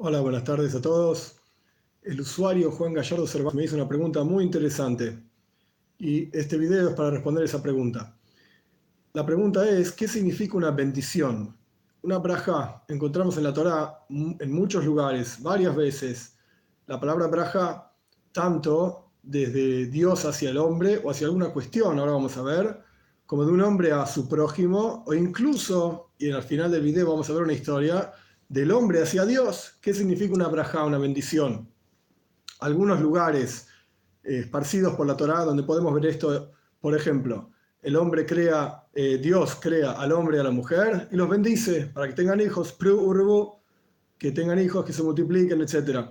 Hola, buenas tardes a todos. El usuario Juan Gallardo Cervantes me hizo una pregunta muy interesante y este video es para responder esa pregunta. La pregunta es, ¿qué significa una bendición? Una braja, encontramos en la Torah en muchos lugares, varias veces, la palabra braja, tanto desde Dios hacia el hombre o hacia alguna cuestión, ahora vamos a ver, como de un hombre a su prójimo, o incluso, y al final del video vamos a ver una historia, del hombre hacia Dios. ¿Qué significa una braja, una bendición? Algunos lugares eh, esparcidos por la Torá donde podemos ver esto, por ejemplo, el hombre crea, eh, Dios crea al hombre y a la mujer y los bendice para que tengan hijos, que tengan hijos, que se multipliquen, etc.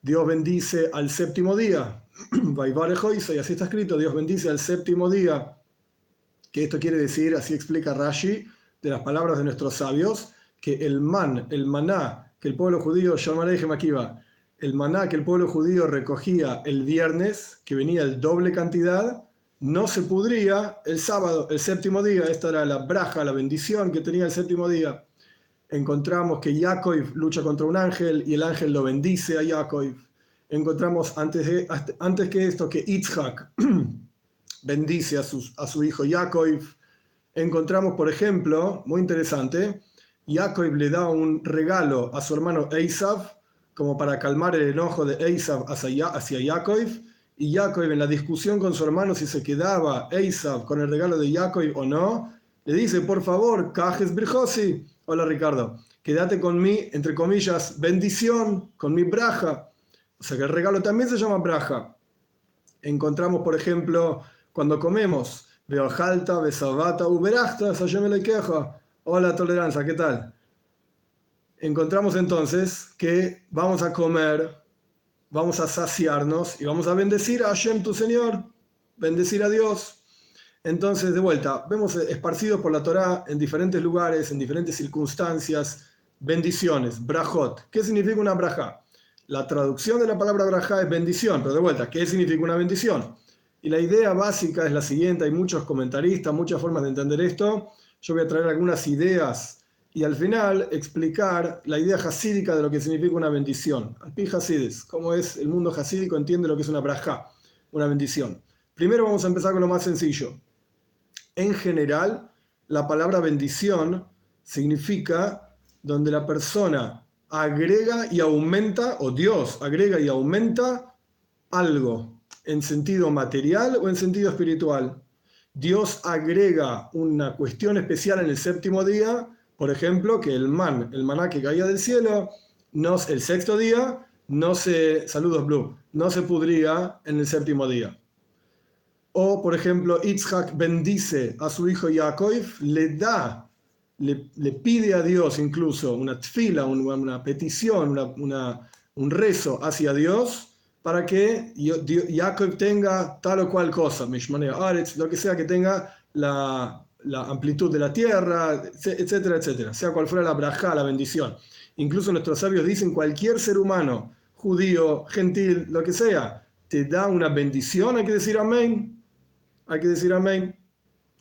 Dios bendice al séptimo día, y así está escrito, Dios bendice al séptimo día, que esto quiere decir, así explica Rashi, de las palabras de nuestros sabios, que el man, el maná, que el pueblo judío, el maná que el pueblo judío recogía el viernes, que venía el doble cantidad, no se pudría el sábado, el séptimo día. Esta era la braja, la bendición que tenía el séptimo día. Encontramos que Jacob lucha contra un ángel y el ángel lo bendice a Jacob. Encontramos antes, de, antes que esto que Itzhak bendice a, a su hijo Jacob. Encontramos, por ejemplo, muy interesante, Jacob le da un regalo a su hermano Esav como para calmar el enojo de Esav hacia, hacia. Y Jacob en la discusión con su hermano si se quedaba Esav con el regalo de Jacob o no, le dice, por favor, Cajes Birjosi. Hola Ricardo, quédate con mi, entre comillas, bendición, con mi braja. O sea que el regalo también se llama braja. Encontramos, por ejemplo, cuando comemos, veo jalta, besabata, uberachta, queja Hola Tolerancia, ¿qué tal? Encontramos entonces que vamos a comer, vamos a saciarnos y vamos a bendecir a Hashem, tu Señor, bendecir a Dios. Entonces, de vuelta, vemos esparcidos por la Torá en diferentes lugares, en diferentes circunstancias, bendiciones, brajot. ¿Qué significa una braja? La traducción de la palabra braja es bendición, pero de vuelta, ¿qué significa una bendición? Y la idea básica es la siguiente, hay muchos comentaristas, muchas formas de entender esto. Yo voy a traer algunas ideas y al final explicar la idea hasídica de lo que significa una bendición. Al pi hasides, cómo es el mundo hasídico, entiende lo que es una braja, una bendición. Primero vamos a empezar con lo más sencillo. En general, la palabra bendición significa donde la persona agrega y aumenta, o Dios agrega y aumenta algo, en sentido material o en sentido espiritual. Dios agrega una cuestión especial en el séptimo día, por ejemplo, que el man, el maná que caía del cielo, no, el sexto día, no se, saludos Blue, no se pudría en el séptimo día. O, por ejemplo, Itzhak bendice a su hijo Yaakov, le da, le, pide a Dios incluso una tfila, una, petición, un rezo hacia Dios, para que Jacob tenga tal o cual cosa, lo que sea que tenga la, amplitud de la tierra, etcétera, etcétera, sea cual fuera la braja, la bendición. Incluso nuestros sabios dicen cualquier ser humano, judío, gentil, lo que sea, te da una bendición, hay que decir amén, hay que decir amén.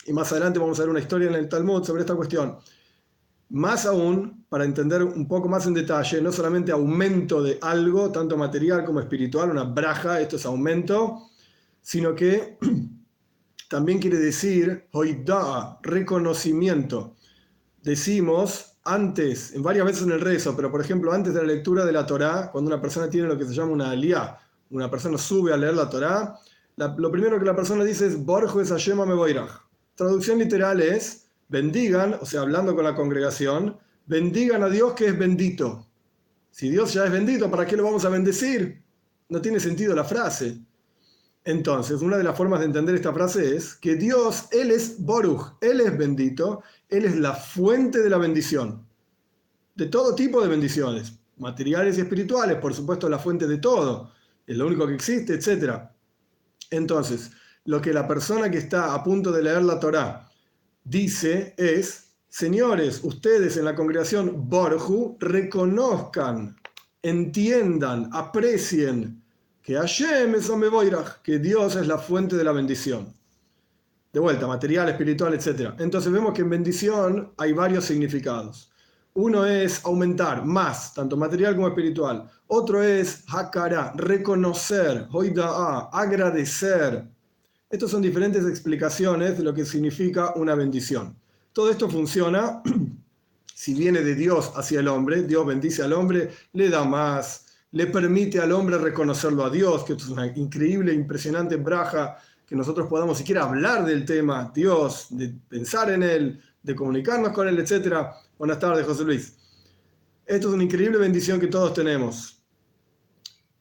Y más adelante vamos a ver una historia en el Talmud sobre esta cuestión. Más aún, para entender un poco más en detalle, no solamente aumento de algo, tanto material como espiritual, una braja, esto es aumento, sino que también quiere decir hoidaa, reconocimiento. Decimos antes, en varias veces en el rezo, pero por ejemplo antes de la lectura de la Torá, cuando una persona tiene lo que se llama una aliyah, una persona sube a leer la Torá, lo primero que la persona dice es Borjo es Hashema me Traducción literal es bendigan, o sea, hablando con la congregación, bendigan a Dios que es bendito. Si Dios ya es bendito, ¿para qué lo vamos a bendecir? No tiene sentido la frase. Entonces, una de las formas de entender esta frase es que Dios, Él es Boruch, Él es bendito, Él es la fuente de la bendición. De todo tipo de bendiciones, materiales y espirituales, por supuesto, la fuente de todo, es lo único que existe, etc. Entonces, lo que la persona que está a punto de leer la Torá dice es, señores, ustedes en la congregación Borju reconozcan, entiendan, aprecien que Hashem que Dios es la fuente de la bendición. De vuelta, material, espiritual, etc. Entonces vemos que en bendición hay varios significados. Uno es aumentar más, tanto material como espiritual. Otro es hakara, reconocer, hoida'a, agradecer. Estas son diferentes explicaciones de lo que significa una bendición. Todo esto funciona si viene de Dios hacia el hombre, Dios bendice al hombre, le da más, le permite al hombre reconocerlo a Dios, que es una increíble, impresionante braja, que nosotros podamos siquiera hablar del tema Dios, de pensar en Él, de comunicarnos con Él, etc. Buenas tardes, José Luis. Esto es una increíble bendición que todos tenemos.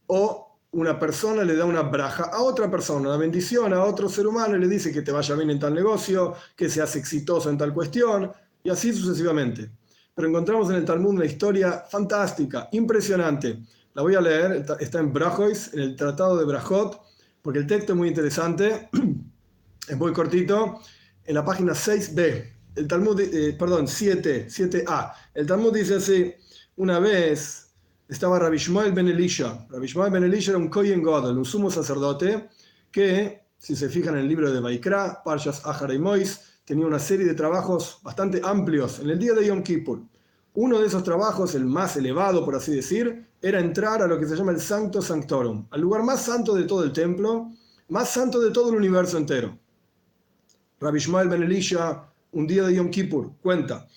O una persona le da una braja a otra persona, una bendición a otro ser humano y le dice que te vaya bien en tal negocio, que seas exitoso en tal cuestión, y así sucesivamente. Pero encontramos en el Talmud una historia fantástica, impresionante. La voy a leer, está en Brajois, en el Tratado de Brajot, porque el texto es muy interesante, es muy cortito, en la página 6b, el Talmud, eh, perdón, 7, 7a. El Talmud dice así, una vez estaba Rabbi Shmuel ben Elisha. Rabbi Shmuel ben Elisha era un Kohen Godel, un sumo sacerdote, que, si se fijan en el libro de Baikra, Parshas Ahar y Mois, tenía una serie de trabajos bastante amplios en el día de Yom Kippur. Uno de esos trabajos, el más elevado, por así decir, era entrar a lo que se llama el Sancto Sanctorum, al lugar más santo de todo el templo, más santo de todo el universo entero. Rabbi Shmuel ben Elisha, un día de Yom Kippur, cuenta,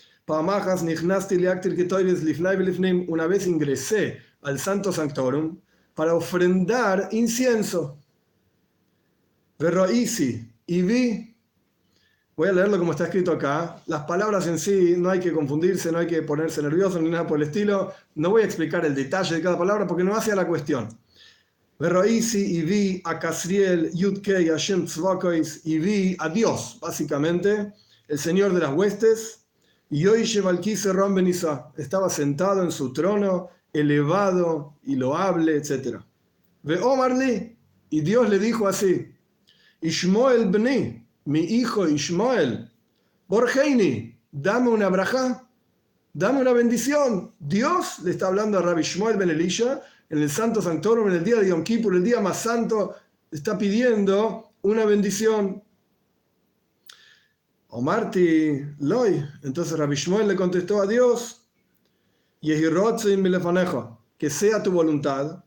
una vez ingresé al Santo Sanctorum para ofrendar incienso. y vi Voy a leerlo como está escrito acá. Las palabras en sí no hay que confundirse, no hay que ponerse nervioso ni nada por el estilo. No voy a explicar el detalle de cada palabra porque no hace a la cuestión. Verroisi y vi a Casriel, Yudkei, Hashem Tzvakois y vi a Dios, básicamente, el Señor de las huestes. Y hoy Shevalkise Benisa estaba sentado en su trono, elevado y loable, etc. Ve Omarli, y Dios le dijo así: Ishmoel Bni, mi hijo Ishmael, Borgeini, dame una braja, dame una bendición. Dios le está hablando a Rabbi Ishmael Ben Elisha en el Santo Sanctorum, en el día de Yom Kippur, el día más santo, está pidiendo una bendición. Omarti Loy, entonces Rabbi Ishmael le contestó a Dios, que sea tu voluntad,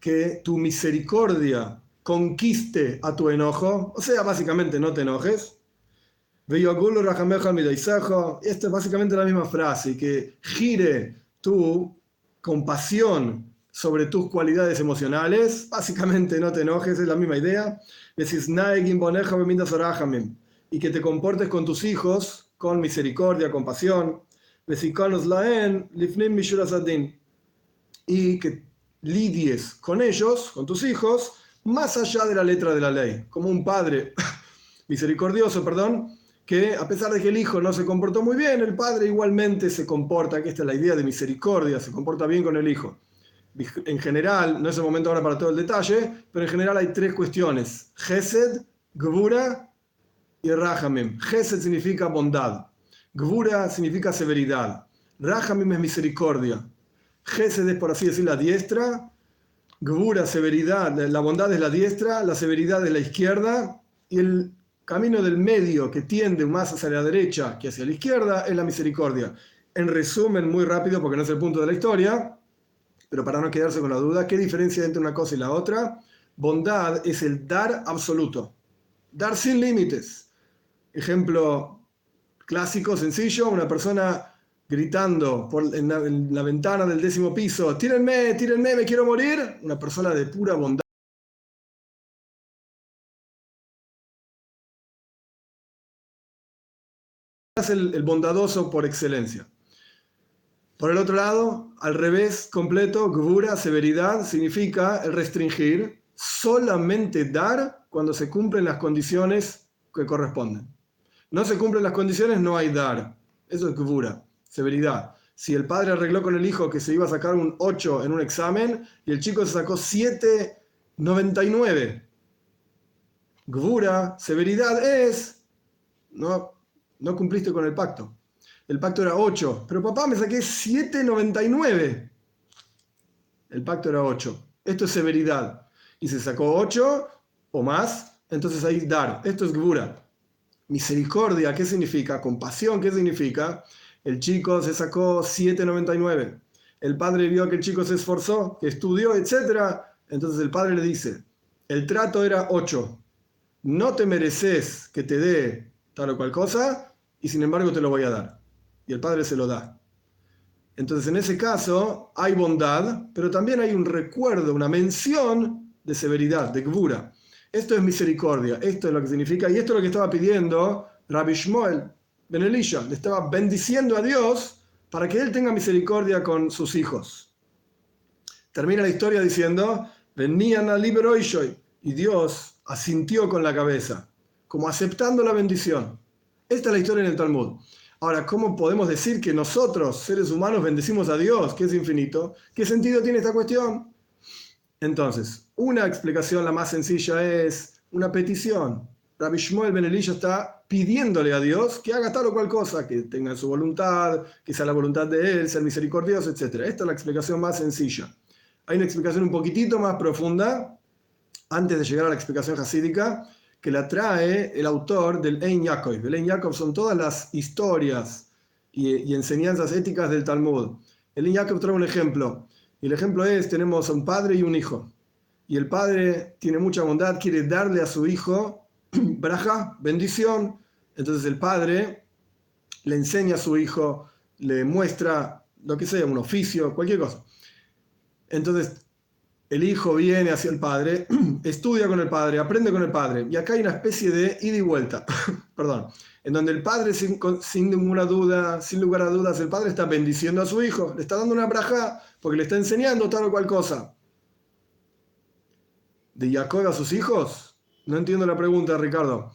que tu misericordia conquiste a tu enojo, o sea, básicamente no te enojes. Esto es básicamente la misma frase, que gire tu compasión sobre tus cualidades emocionales, básicamente no te enojes, es la misma idea. Y que te comportes con tus hijos con misericordia, compasión. Y que lidies con ellos, con tus hijos, más allá de la letra de la ley, como un padre misericordioso, perdón, que a pesar de que el hijo no se comportó muy bien, el padre igualmente se comporta, que esta es la idea de misericordia, se comporta bien con el hijo. En general, no es el momento ahora para todo el detalle, pero en general hay tres cuestiones: Gesed, Gvura y Rahamim. Gesed significa bondad, Gvura significa severidad, Rahamim es misericordia. Gesed es, por así decir, la diestra, Gvura, severidad, la bondad es la diestra, la severidad es la izquierda, y el camino del medio que tiende más hacia la derecha que hacia la izquierda es la misericordia. En resumen, muy rápido, porque no es el punto de la historia, pero para no quedarse con la duda, ¿qué diferencia entre una cosa y la otra? Bondad es el dar absoluto, dar sin límites. Ejemplo clásico, sencillo, una persona gritando por, en, la, ventana del décimo piso, tírenme, tírenme, me quiero morir, una persona de pura bondad. Es el, bondadoso por excelencia. Por el otro lado, al revés completo, gvura, severidad, significa restringir, solamente dar cuando se cumplen las condiciones que corresponden. No se cumplen las condiciones, no hay dar. Eso es gvura severidad. Si el padre arregló con el hijo que se iba a sacar un 8 en un examen y el chico se sacó 7,99. Gvura, severidad es, no, no cumpliste con el pacto. El pacto era 8, pero papá me saqué 7,99. El pacto era 8. Esto es severidad. Y se sacó 8 o más, entonces ahí dar. Esto es Gvura. Misericordia, ¿qué significa? Compasión, ¿qué significa? El chico se sacó 7,99. El padre vio que el chico se esforzó, que estudió, etc. Entonces el padre le dice, el trato era 8. No te mereces que te dé tal o cual cosa y sin embargo te lo voy a dar. Y el padre se lo da. Entonces en ese caso hay bondad, pero también hay un recuerdo, una mención de severidad, de gvura. Esto es misericordia, esto es lo que significa, y esto es lo que estaba pidiendo Rabbi Shmuel Ben Elisha, le estaba bendiciendo a Dios para que él tenga misericordia con sus hijos. Termina la historia diciendo, venían a libero y Dios asintió con la cabeza, como aceptando la bendición. Esta es la historia en el Talmud. Ahora, ¿cómo podemos decir que nosotros, seres humanos, bendecimos a Dios, que es infinito? ¿Qué sentido tiene esta cuestión? Entonces, una explicación, la más sencilla, es una petición. Rabbi Shmuel Ben está pidiéndole a Dios que haga tal o cual cosa, que tenga su voluntad, que sea la voluntad de Él, ser misericordioso, etc. Esta es la explicación más sencilla. Hay una explicación un poquitito más profunda, antes de llegar a la explicación hasídica, que la trae el autor del Ein Yaakov. El Ein Yaakov son todas las historias y, enseñanzas éticas del Talmud. El Ein Yaakov trae un ejemplo. El ejemplo es, tenemos un padre y un hijo. Y el padre tiene mucha bondad, quiere darle a su hijo braja, bendición. Entonces el padre le enseña a su hijo, le muestra lo que sea, un oficio, cualquier cosa. Entonces el hijo viene hacia el padre, estudia con el padre, aprende con el padre. Y acá hay una especie de ida y vuelta, perdón, en donde el padre, sin, ninguna duda, sin lugar a dudas, el padre está bendiciendo a su hijo, le está dando una braja porque le está enseñando tal o cual cosa. ¿De Jacob a sus hijos? No entiendo la pregunta, Ricardo.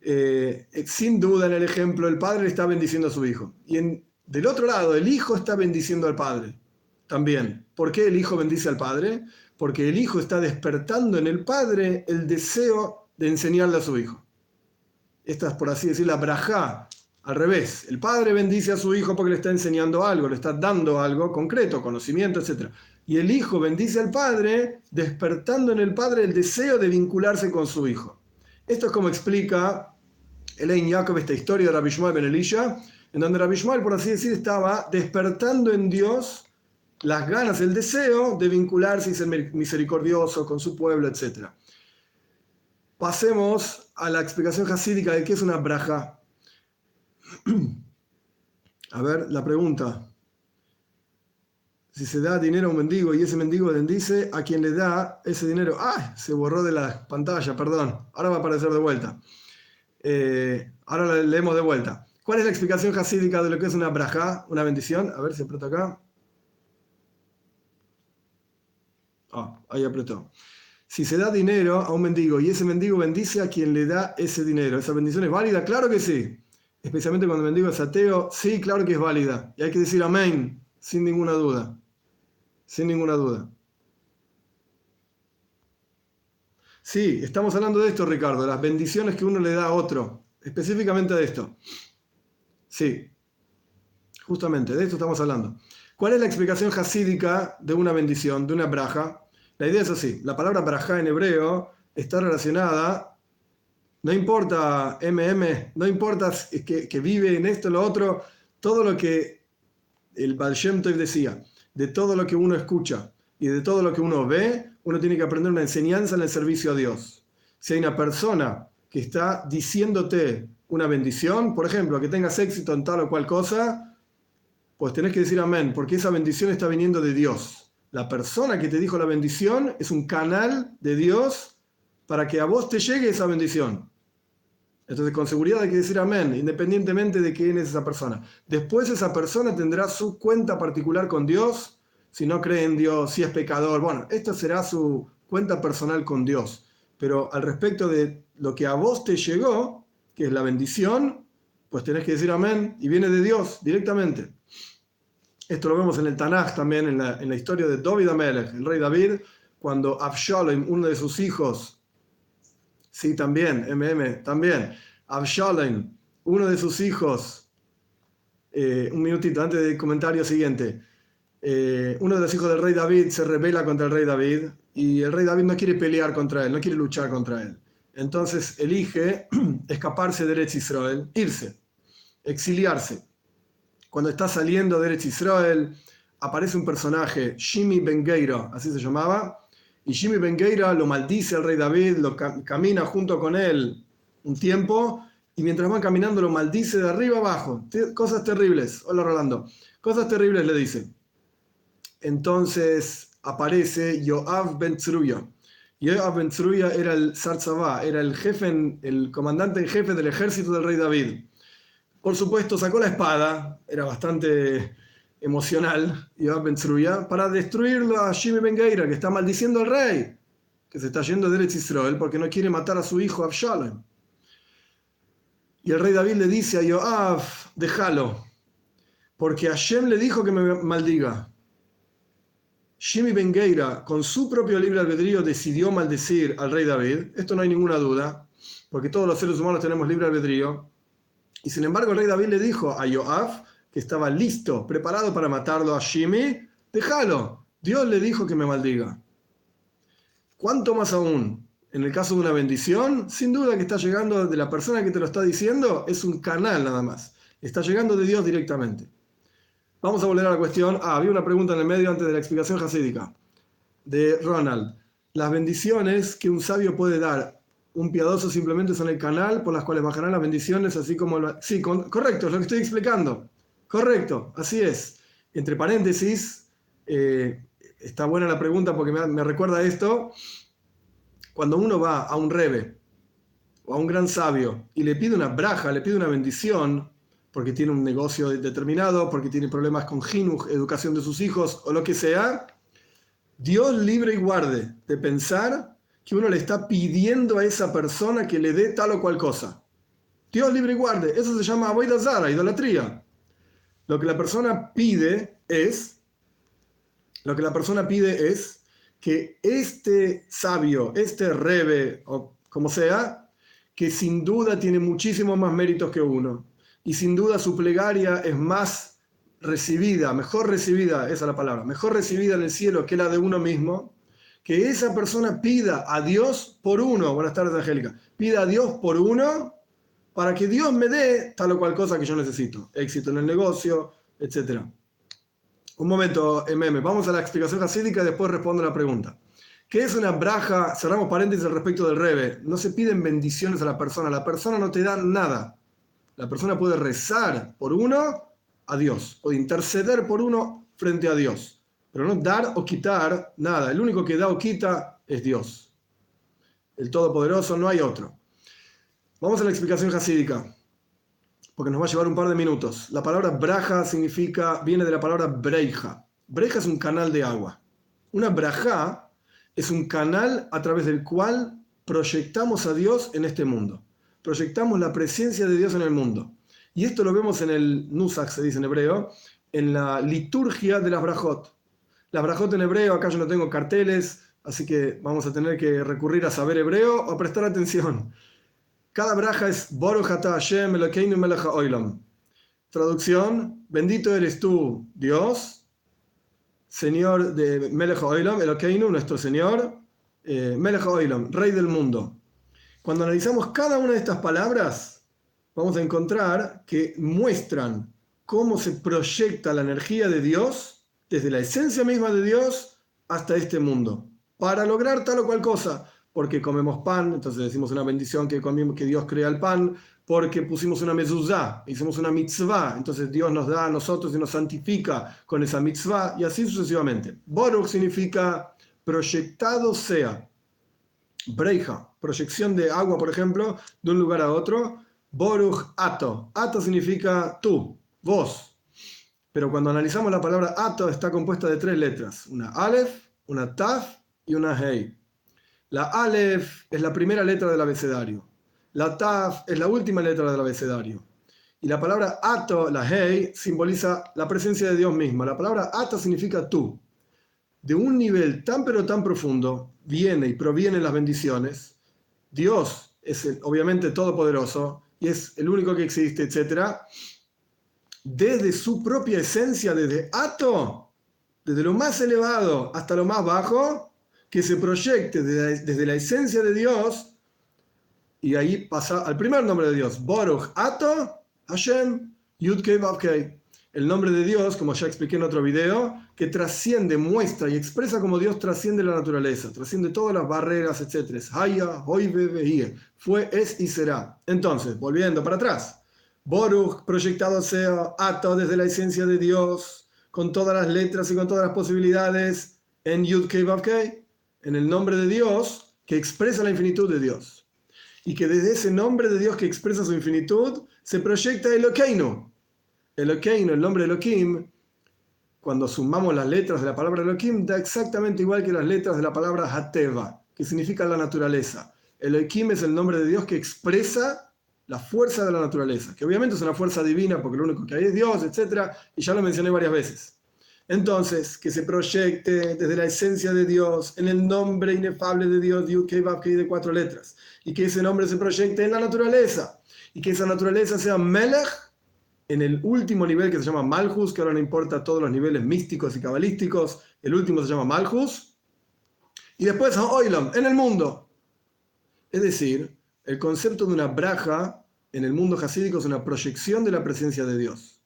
Eh, sin duda en el ejemplo, el padre le está bendiciendo a su hijo. Y del otro lado, el hijo está bendiciendo al padre también. ¿Por qué el hijo bendice al padre? Porque el hijo está despertando en el padre el deseo de enseñarle a su hijo. Esta es, por así decir, la braja. Al revés, el padre bendice a su hijo porque le está enseñando algo, le está dando algo concreto, conocimiento, etc. Y el hijo bendice al padre, despertando en el padre el deseo de vincularse con su hijo. Esto es como explica Elaine Jacob esta historia de Rabbi Shmuel Ben Elisha, en donde Rabbi por así decir, estaba despertando en Dios las ganas, el deseo de vincularse y ser misericordioso con su pueblo, etc. Pasemos a la explicación hasídica de qué es una braja. A ver, la pregunta. Si se da dinero a un mendigo y ese mendigo bendice a quien le da ese dinero. ¡Ay! Se borró de la pantalla, perdón. Ahora va a aparecer de vuelta. Eh, ahora leemos de vuelta. ¿Cuál es la explicación hasídica de lo que es una braja, una bendición? A ver si aprieta acá. Ah, ahí apretó. Si se da dinero a un mendigo y ese mendigo bendice a quien le da ese dinero, ¿esa bendición es válida? Claro que sí. Especialmente cuando el mendigo es ateo, sí, claro que es válida. Y hay que decir amén, sin ninguna duda. Sin ninguna duda. Sí, estamos hablando de esto, Ricardo, las bendiciones que uno le da a otro. Específicamente de esto. Sí, justamente, de esto estamos hablando. ¿Cuál es la explicación hasídica de una bendición, de una braja? La idea es así, la palabra braja en hebreo está relacionada, no importa MM, no importa que, que vive en esto o lo otro, todo lo que el Baal Shem decía, de todo lo que uno escucha y de todo lo que uno ve, uno tiene que aprender una enseñanza en el servicio a Dios. Si hay una persona que está diciéndote una bendición, por ejemplo, que tengas éxito en tal o cual cosa, pues tenés que decir amén, porque esa bendición está viniendo de Dios. La persona que te dijo la bendición es un canal de Dios para que a vos te llegue esa bendición. Entonces, con seguridad hay que decir amén, independientemente de quién es esa persona. Después esa persona tendrá su cuenta particular con Dios, si no cree en Dios, si es pecador. Bueno, esta será su cuenta personal con Dios. Pero al respecto de lo que a vos te llegó, que es la bendición, pues tenés que decir amén y viene de Dios directamente. Esto lo vemos en el Tanaj también, en la, historia de David Amelech, el rey David, cuando Absalom, uno de sus hijos, sí, también, MM, también, Absalom, uno de sus hijos, eh, un minutito antes del comentario siguiente, eh, uno de los hijos del rey David se rebela contra el rey David y el rey David no quiere pelear contra él, no quiere luchar contra él. entonces elige escaparse de Eretz Israel, irse, exiliarse. Cuando está saliendo de Eretz Israel, aparece un personaje, Shimi Ben así se llamaba, y Shimi Ben lo maldice al rey David, lo camina junto con él un tiempo, y mientras van caminando lo maldice de arriba abajo. Cosas terribles. Hola Rolando. Cosas terribles le dice. Entonces aparece Yoav Ben Tzruya. Yoav Ben Tzruya era el Sarzabá, era el jefe, el comandante en jefe del ejército del rey David. Por supuesto, sacó la espada, era bastante emocional, Yoav Ben Tzruya, para destruirlo a Shimi Ben que está maldiciendo al rey, que se está yendo de Eretz Israel porque no quiere matar a su hijo Absalom. Y el rey David le dice a Yoav, déjalo, porque Hashem le dijo que me maldiga. Shimi Bengueira, con su propio libre albedrío, decidió maldecir al rey David. Esto no hay ninguna duda, porque todos los seres humanos tenemos libre albedrío. Y sin embargo, el rey David le dijo a Yoav que estaba listo, preparado para matarlo a Shimi. Déjalo. Dios le dijo que me maldiga. ¿Cuánto más aún? En el caso de una bendición, sin duda que está llegando de la persona que te lo está diciendo, es un canal nada más. Está llegando de Dios directamente. Vamos a volver a la cuestión. Ah, había una pregunta en el medio antes de la explicación jasídica de Ronald. Las bendiciones que un sabio puede dar, un piadoso simplemente son el canal por las cuales bajarán las bendiciones, así como... Sí, correcto, es lo que estoy explicando. Correcto, así es. Entre paréntesis, eh, está buena la pregunta porque me, me recuerda esto. Cuando uno va a un rebe o a un gran sabio y le pide una braja, le pide una bendición, porque tiene un negocio determinado, porque tiene problemas con Jinuj, educación de sus hijos o lo que sea, Dios libre y guarde de pensar que uno le está pidiendo a esa persona que le dé tal o cual cosa. Dios libre y guarde, eso se llama Zara, idolatría. Lo que la persona pide es, lo que la persona pide es que este sabio, este rebe, o como sea, que sin duda tiene muchísimos más méritos que uno, y sin duda su plegaria es más recibida, mejor recibida, esa es la palabra, mejor recibida en el cielo que la de uno mismo, que esa persona pida a Dios por uno, buenas tardes Angélica, pida a Dios por uno para que Dios me dé tal o cual cosa que yo necesito, éxito en el negocio, etc. Un momento, MM, vamos a la explicación jasídica y después respondo a la pregunta. ¿Qué es una braja? Cerramos paréntesis al respecto del Rebe. No se piden bendiciones a la persona, la persona no te da nada la persona puede rezar por uno a Dios, puede interceder por uno frente a Dios, pero no dar o quitar nada. El único que da o quita es Dios. El Todopoderoso, no hay otro. Vamos a la explicación jasídica, porque nos va a llevar un par de minutos. La palabra braja significa, viene de la palabra breja. Breja es un canal de agua. Una braja es un canal a través del cual proyectamos a Dios en este mundo proyectamos la presencia de Dios en el mundo. Y esto lo vemos en el Nusach, se dice en hebreo, en la liturgia de las brajot. Las brajot en hebreo, acá yo no tengo carteles, así que vamos a tener que recurrir a saber hebreo o prestar atención. Cada braja es Boruch Hashem Elokeinu Melech Oilam. Traducción, bendito eres tú, Dios, Señor de Melech Oilam, Elokeinu, nuestro Señor, eh, Melech Rey del mundo. Cuando analizamos cada una de estas palabras, vamos a encontrar que muestran cómo se proyecta la energía de Dios desde la esencia misma de Dios hasta este mundo, para lograr tal o cual cosa. Porque comemos pan, entonces decimos una bendición que, que Dios crea el pan, porque pusimos una mezuzá, hicimos una mitzvah, entonces Dios nos da a nosotros y nos santifica con esa mitzvah, y así sucesivamente. Boruch significa proyectado sea. Breija, proyección de agua, por ejemplo, de un lugar a otro. Boruch ato. Ato significa tú, vos. Pero cuando analizamos la palabra ato está compuesta de tres letras. Una alef, una taf y una hei. La alef es la primera letra del abecedario. La taf es la última letra del abecedario. Y la palabra ato, la hei, simboliza la presencia de Dios mismo. La palabra ato significa tú. De un nivel tan pero tan profundo viene y provienen las bendiciones Dios es obviamente todopoderoso y es el único que existe, etc. Desde su propia esencia, desde Ato, desde lo más elevado hasta lo más bajo, que se proyecte desde, la esencia de Dios y ahí pasa al primer nombre de Dios, Boruch Ato Hashem Yudkei Vavkei. El nombre de Dios, como ya expliqué en otro video, que trasciende, muestra y expresa como Dios trasciende la naturaleza, trasciende todas las barreras, etc. Haya, hoy, Fue, es y será. Entonces, volviendo para atrás. Boruch, proyectado sea, ato desde la esencia de Dios, con todas las letras y con todas las posibilidades, en Yud Kei en el nombre de Dios, que expresa la infinitud de Dios. Y que desde ese nombre de Dios que expresa su infinitud, se proyecta Elokeinu. Elokeinu, el nombre de Elohim, cuando sumamos las letras de la palabra Elohim, da exactamente igual que las letras de la palabra Hateva, que significa la naturaleza. Elohim es el nombre de Dios que expresa la fuerza de la naturaleza, que obviamente es una fuerza divina porque lo único que hay es Dios, etc. Y ya lo mencioné varias veces. Entonces, que se proyecte desde la esencia de Dios, en el nombre inefable de Dios, Yud de cuatro letras, y que ese nombre se proyecte en la naturaleza, y que esa naturaleza sea Melech en el último nivel que se llama Malchus, que ahora no importa todos los niveles místicos y cabalísticos, el último se llama Malchus, y después Oilam, en el mundo. Es decir, el concepto de una braja en el mundo hasídico es una proyección de la presencia de Dios.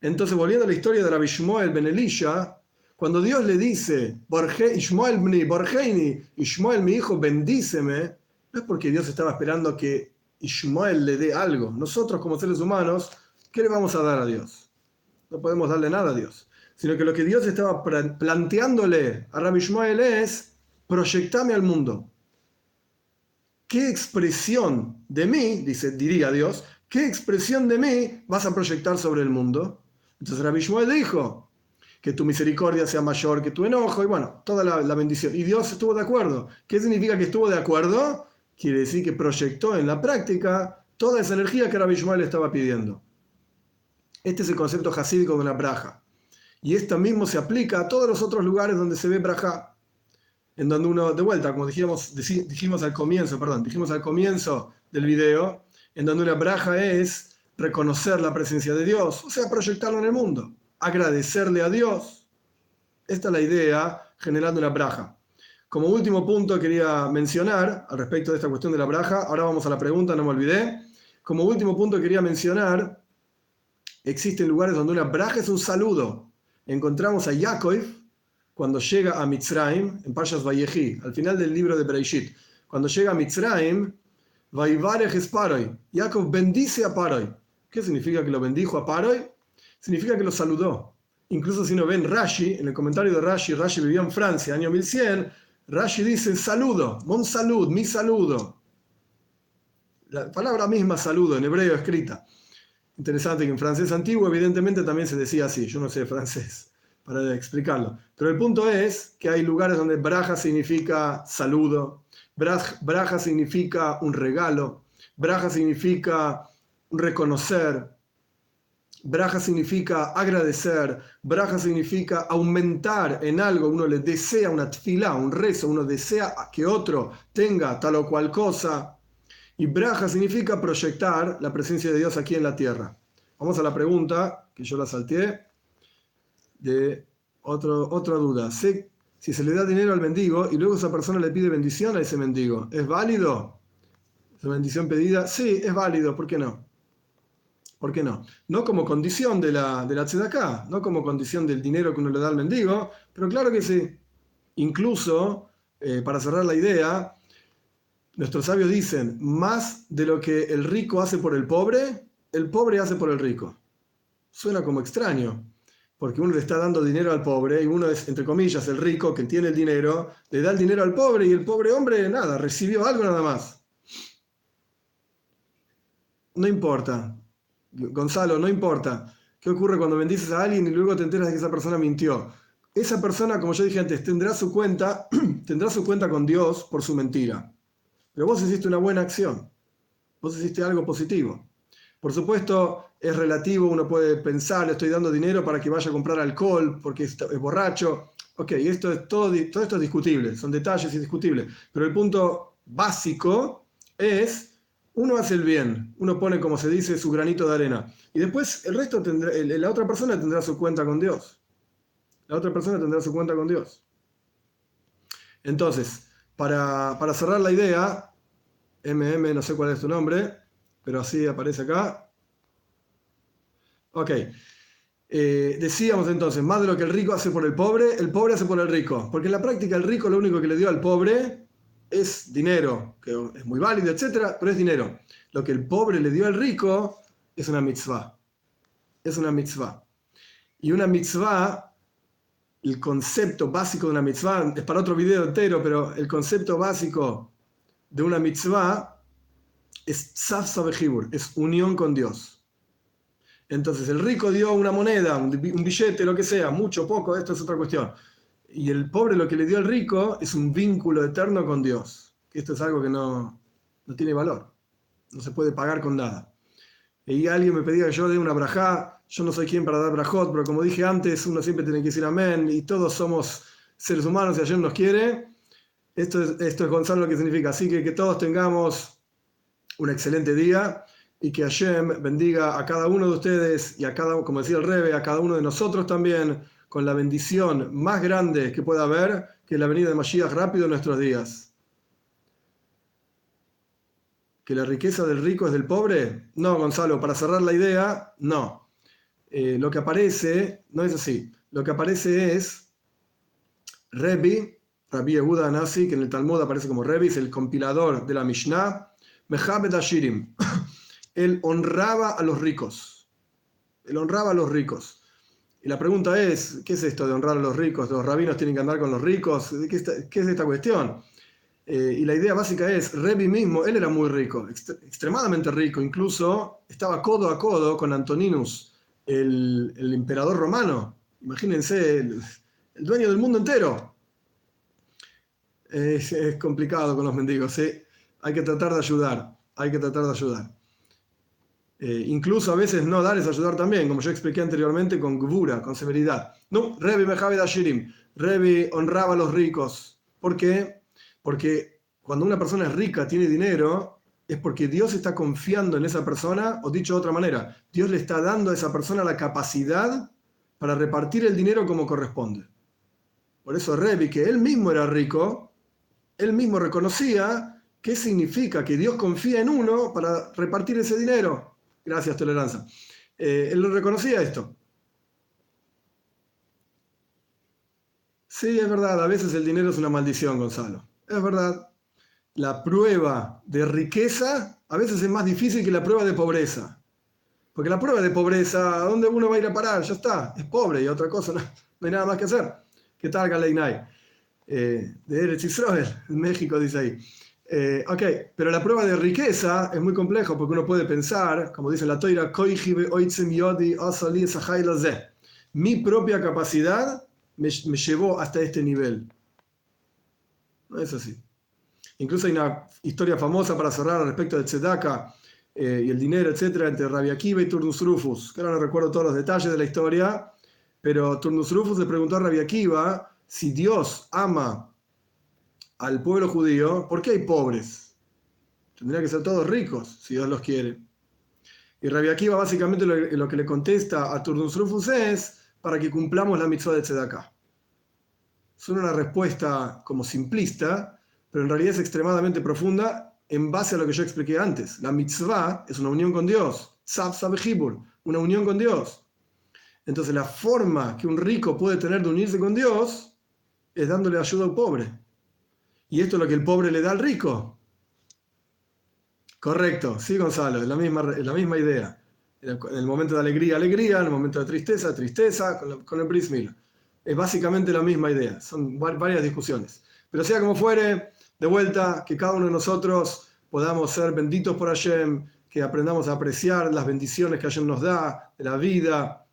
Entonces, volviendo a la historia de Rabbi Shmuel Ben Elisha, cuando Dios le dice, Ishmael mi, Ishmael mi hijo, bendíceme, no es porque Dios estaba esperando que Ishmael le dé algo. Nosotros como seres humanos, ¿qué le vamos a dar a Dios? No podemos darle nada a Dios. Sino que lo que Dios estaba planteándole a Rabbi Ishmael es, proyectame al mundo. ¿Qué expresión de mí, dice, diría Dios, qué expresión de mí vas a proyectar sobre el mundo? Entonces Rabbi Ishmael dijo, que tu misericordia sea mayor que tu enojo, y bueno, toda la, la bendición. Y Dios estuvo de acuerdo. ¿Qué significa que estuvo de acuerdo? quiere decir que proyectó en la práctica toda esa energía que Rabbi Ishmael estaba pidiendo. Este es el concepto hasídico de una braja. Y esto mismo se aplica a todos los otros lugares donde se ve braja, en donde uno, de vuelta, como dijimos, dijimos al comienzo, perdón, dijimos al comienzo del video, en donde una braja es reconocer la presencia de Dios, o sea, proyectarlo en el mundo, agradecerle a Dios. Esta es la idea generando una braja. Como último punto quería mencionar al respecto de esta cuestión de la braja, ahora vamos a la pregunta, no me olvidé. Como último punto quería mencionar, existen lugares donde una braja es un saludo. Encontramos a Yaakov cuando llega a Mitzrayim, en Pashas Vallejí, al final del libro de Bereishit. Cuando llega a Mitzrayim, Vaivarej Paroi. Yaakov bendice a Paroi. ¿Qué significa que lo bendijo a Paroi? Significa que lo saludó. Incluso si no ven Rashi, en el comentario de Rashi, Rashi vivió en Francia, año 1100, Rashi dice saludo, mon salud, mi saludo. La palabra misma saludo en hebreo escrita. Interesante que en francés antiguo evidentemente también se decía así, yo no sé francés para explicarlo. Pero el punto es que hay lugares donde braja significa saludo, braja significa un regalo, braja significa reconocer, Braja significa agradecer, braja significa aumentar en algo, uno le desea una tfilá, un rezo, uno desea que otro tenga tal o cual cosa. Y braja significa proyectar la presencia de Dios aquí en la tierra. Vamos a la pregunta, que yo la salteé, de otra duda. si se le da dinero al mendigo y luego esa persona le pide bendición a ese mendigo, ¿es válido? ¿Esa bendición pedida? Sí, es válido, ¿por qué no? ¿Por qué no? No como condición de la, de la no como condición del dinero que uno le da al mendigo, pero claro que sí. Incluso, eh, para cerrar la idea, nuestros sabios dicen, más de lo que el rico hace por el pobre, el pobre hace por el rico. Suena como extraño, porque uno le está dando dinero al pobre y uno es, entre comillas, el rico que tiene el dinero, le da el dinero al pobre y el pobre hombre, nada, recibió algo nada más. No importa, Gonzalo, no importa. ¿Qué ocurre cuando bendices a alguien y luego te enteras de que esa persona mintió? Esa persona, como yo dije antes, tendrá su cuenta, tendrá su cuenta con Dios por su mentira. Pero vos hiciste una buena acción. Vos hiciste algo positivo. Por supuesto, es relativo, uno puede pensar, le estoy dando dinero para que vaya a comprar alcohol porque es, borracho. Ok, esto es todo, todo esto es discutible, son detalles indiscutibles. Pero el punto básico es uno hace el bien, uno pone, como se dice, su granito de arena. Y después el resto tendrá, la otra persona tendrá su cuenta con Dios. La otra persona tendrá su cuenta con Dios. Entonces, para, cerrar la idea, MM, no sé cuál es tu nombre, pero así aparece acá. Ok. Eh, decíamos entonces, más de lo que el rico hace por el pobre, el pobre hace por el rico. Porque en la práctica el rico lo único que le dio al pobre es dinero, que es muy válido, etcétera, pero es dinero. Lo que el pobre le dio al rico es una mitzvah. Es una mitzvah. Y una mitzvah, el concepto básico de una mitzvah, es para otro video entero, pero el concepto básico de una mitzvah es es unión con Dios. Entonces el rico dio una moneda, un billete, lo que sea, mucho, poco, esto es otra cuestión. Y el pobre lo que le dio al rico es un vínculo eterno con Dios. Esto es algo que no, no tiene valor. No se puede pagar con nada. Y alguien me pedía que yo dé una brajá. Yo no soy quien para dar brajot, pero como dije antes, uno siempre tiene que decir amén. Y todos somos seres humanos y ayer nos quiere. Esto es, esto es Gonzalo lo que significa. Así que que todos tengamos un excelente día y que Hashem bendiga a cada uno de ustedes y a cada, como decía el Rebe, a cada uno de nosotros también, con la bendición más grande que pueda haber, que la venida de Mashiach rápido en nuestros días. ¿Que la riqueza del rico es del pobre? No, Gonzalo, para cerrar la idea, no. Eh, lo que aparece, no es así. Lo que aparece es Rebi, Rabbi Yehuda Nasi, que en el Talmud aparece como Rebi, es el compilador de la Mishnah, Mehabed Ashirim él honraba a los ricos. Él honraba a los ricos. Y la pregunta es, ¿qué es esto de honrar a los ricos? ¿Los rabinos tienen que andar con los ricos? ¿Qué, es esta cuestión? Eh, y la idea básica es, Revi mismo, él era muy rico, extremadamente rico, incluso estaba codo a codo con Antoninus, el, emperador romano. Imagínense, el, dueño del mundo entero. Es, es complicado con los mendigos, ¿sí? Hay que tratar de ayudar, hay que tratar de ayudar. Eh, incluso a veces no darles ayudar también, como yo expliqué anteriormente, con gvura, con severidad. No, Revi Mejavid Ashirim. Revi honraba a los ricos. ¿Por qué? Porque cuando una persona es rica, tiene dinero, es porque Dios está confiando en esa persona, o dicho de otra manera, Dios le está dando a esa persona la capacidad para repartir el dinero como corresponde. Por eso Revi, que él mismo era rico, él mismo reconocía qué significa que Dios confía en uno para repartir ese dinero. Gracias, tolerancia. Eh, él lo reconocía esto. Sí, es verdad, a veces el dinero es una maldición, Gonzalo. Es verdad. La prueba de riqueza a veces es más difícil que la prueba de pobreza. Porque la prueba de pobreza, ¿a dónde uno va a ir a parar? Ya está, es pobre y otra cosa, no, hay nada más que hacer. ¿Qué tal, Galeinay? Eh, de Eretz Israel, en México, dice ahí. Eh, ok, pero la prueba de riqueza es muy complejo porque uno puede pensar, como dice la Toira, mi propia capacidad me, llevó hasta este nivel. No es así. Incluso hay una historia famosa para cerrar respecto de Tzedaka eh, y el dinero, etcétera, entre Rabbi Akiva y Turnus Rufus. Que ahora no recuerdo todos los detalles de la historia, pero Turnus Rufus le preguntó a Rabbi Akiva si Dios ama al pueblo judío, ¿por qué hay pobres? Tendría que ser todos ricos, si Dios los quiere. Y Rabbi Akiva básicamente lo, que le contesta a Turnus Rufus es para que cumplamos la mitzvah de Tzedakah. Es una respuesta como simplista, pero en realidad es extremadamente profunda en base a lo que yo expliqué antes. La mitzvah es una unión con Dios, una unión con Dios. Entonces la forma que un rico puede tener de unirse con Dios es dándole ayuda al pobre. ¿Y esto es lo que el pobre le da al rico? Correcto, sí, Gonzalo, es la misma, la misma idea. En el momento de alegría, alegría, en el momento de tristeza, tristeza, con, el brismil. Es básicamente la misma idea, son varias discusiones. Pero sea como fuere, de vuelta, que cada uno de nosotros podamos ser benditos por Hashem, que aprendamos a apreciar las bendiciones que Hashem nos da, de la vida,